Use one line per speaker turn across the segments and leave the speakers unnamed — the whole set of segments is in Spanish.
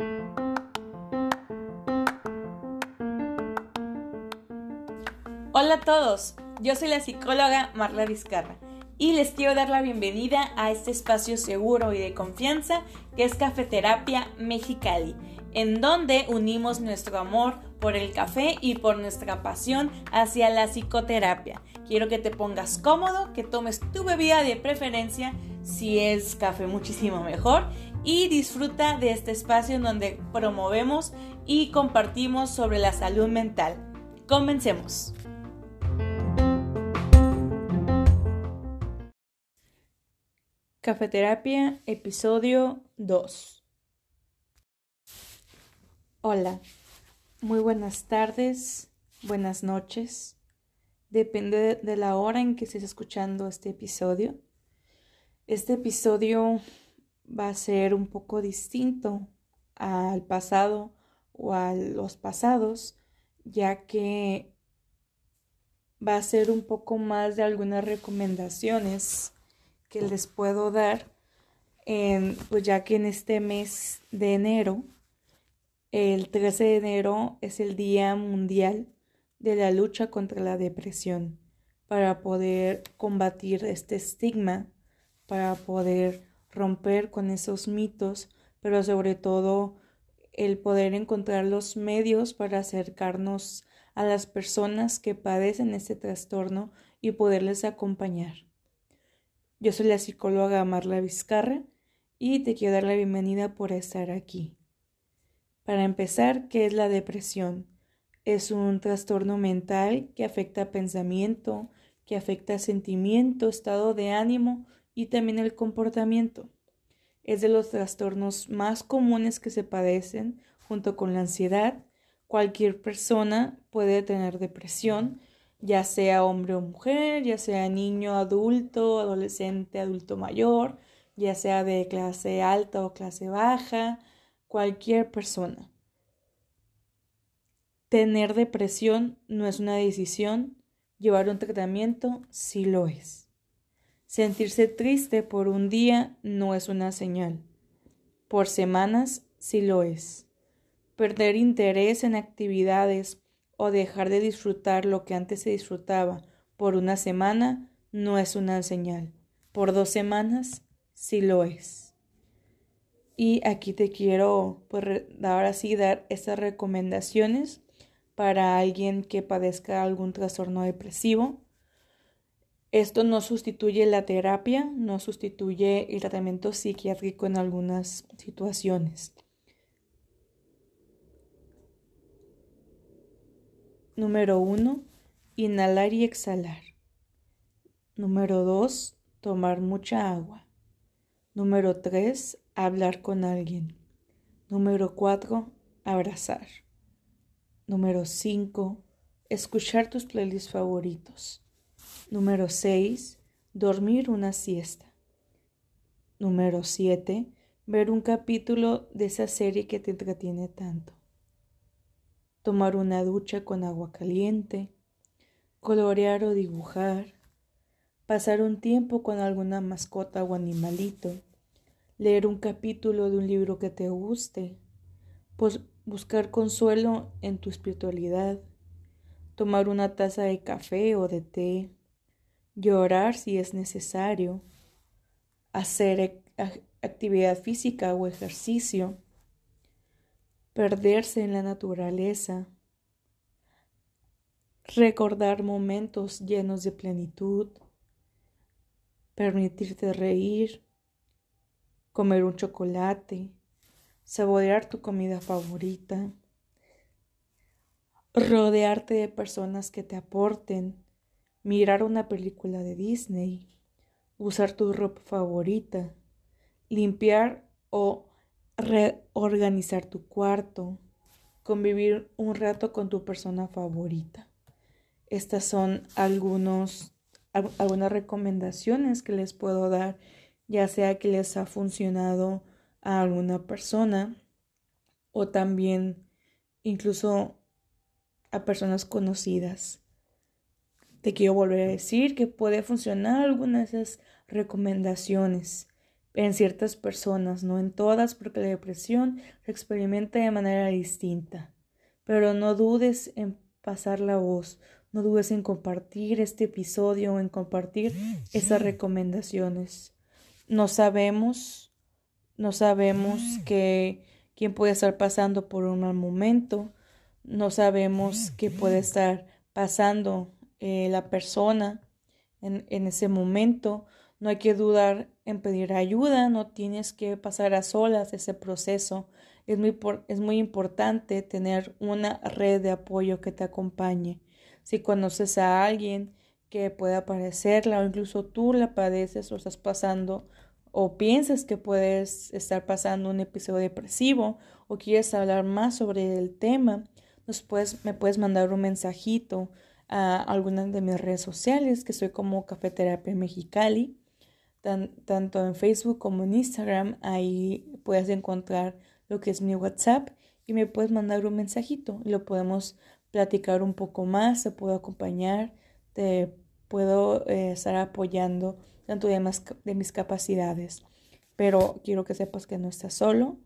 Hola a todos, yo soy la psicóloga Marla Vizcarra y les quiero dar la bienvenida a este espacio seguro y de confianza que es Cafeterapia Mexicali, en donde unimos nuestro amor por el café y por nuestra pasión hacia la psicoterapia. Quiero que te pongas cómodo, que tomes tu bebida de preferencia, si es café muchísimo mejor, y disfruta de este espacio en donde promovemos y compartimos sobre la salud mental. Comencemos. Cafeterapia, episodio 2. Hola, muy buenas tardes, buenas noches. Depende de la hora en que estés escuchando este episodio. Este episodio va a ser un poco distinto al pasado o a los pasados, ya que va a ser un poco más de algunas recomendaciones que les puedo dar, pues ya que en este mes de enero, el 13 de enero es el Día Mundial de la Lucha contra la Depresión, para poder combatir este estigma, para poder romper con esos mitos, pero sobre todo el poder encontrar los medios para acercarnos a las personas que padecen este trastorno y poderles acompañar. Yo soy la psicóloga Marla Vizcarra y te quiero dar la bienvenida por estar aquí. Para empezar, ¿qué es la depresión? Es un trastorno mental que afecta pensamiento, que afecta sentimiento, estado de ánimo y también el comportamiento. Es de los trastornos más comunes que se padecen junto con la ansiedad. Cualquier persona puede tener depresión ya sea hombre o mujer, ya sea niño, adulto, adolescente, adulto mayor, ya sea de clase alta o clase baja, cualquier persona. Tener depresión no es una decisión, llevar un tratamiento sí lo es. Sentirse triste por un día no es una señal, por semanas sí lo es. Perder interés en actividades o dejar de disfrutar lo que antes se disfrutaba por una semana no es una señal. Por dos semanas sí lo es. Y aquí te quiero, pues, ahora sí, dar estas recomendaciones para alguien que padezca algún trastorno depresivo. Esto no sustituye la terapia, no sustituye el tratamiento psiquiátrico en algunas situaciones. Número 1. Inhalar y exhalar. Número 2. Tomar mucha agua. Número 3. Hablar con alguien. Número 4. Abrazar. Número 5. Escuchar tus playlists favoritos. Número 6. Dormir una siesta. Número 7. Ver un capítulo de esa serie que te entretiene tanto tomar una ducha con agua caliente, colorear o dibujar, pasar un tiempo con alguna mascota o animalito, leer un capítulo de un libro que te guste, pues buscar consuelo en tu espiritualidad, tomar una taza de café o de té, llorar si es necesario, hacer actividad física o ejercicio, perderse en la naturaleza, recordar momentos llenos de plenitud, permitirte reír, comer un chocolate, saborear tu comida favorita, rodearte de personas que te aporten, mirar una película de Disney, usar tu ropa favorita, limpiar o reorganizar tu cuarto, convivir un rato con tu persona favorita. Estas son algunas recomendaciones que les puedo dar, ya sea que les ha funcionado a alguna persona o también incluso a personas conocidas. Te quiero volver a decir que puede funcionar algunas de esas recomendaciones en ciertas personas, no en todas, porque la depresión se experimenta de manera distinta. Pero no dudes en pasar la voz, no dudes en compartir este episodio o en compartir esas recomendaciones. No sabemos, no sabemos que quién puede estar pasando por un mal momento, no sabemos qué puede estar pasando eh, la persona en, ese momento, no hay que dudar en pedir ayuda, no tienes que pasar a solas ese proceso. Es muy, es muy importante tener una red de apoyo que te acompañe. Si conoces a alguien que pueda padecerla o incluso tú la padeces o estás pasando o piensas que puedes estar pasando un episodio depresivo o quieres hablar más sobre el tema, nos puedes, me puedes mandar un mensajito a alguna de mis redes sociales, que soy como Cafeterapia Mexicali tanto en Facebook como en Instagram. Ahí puedes encontrar lo que es mi WhatsApp y me puedes mandar un mensajito y lo podemos platicar un poco más, te puedo acompañar, te puedo eh, estar apoyando tanto de, de mis capacidades. Pero quiero que sepas que no estás solo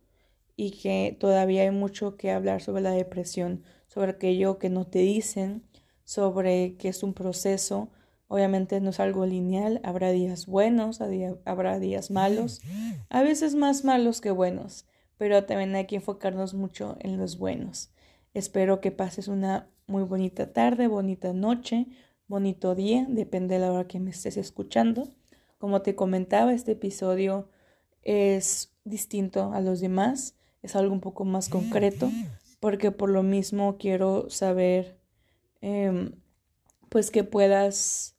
y que todavía hay mucho que hablar sobre la depresión, sobre aquello que no te dicen, sobre que es un proceso, Obviamente no es algo lineal, habrá días buenos, habrá días malos, a veces más malos que buenos, pero también hay que enfocarnos mucho en los buenos. Espero que pases una muy bonita tarde, bonita noche, bonito día, depende de la hora que me estés escuchando. Como te comentaba, este episodio es distinto a los demás, es algo un poco más concreto, porque por lo mismo quiero saber, em, pues que puedas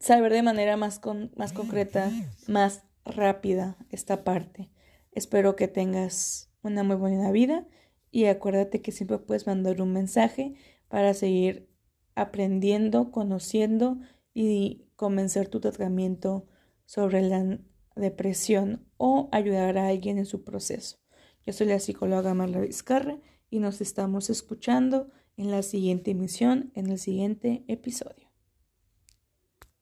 saber de manera más, más concreta, más rápida esta parte. Espero que tengas una muy buena vida y acuérdate que siempre puedes mandar un mensaje para seguir aprendiendo, conociendo y comenzar tu tratamiento sobre la depresión o ayudar a alguien en su proceso. Yo soy la psicóloga Marla Vizcarra y nos estamos escuchando en la siguiente emisión, en el siguiente episodio.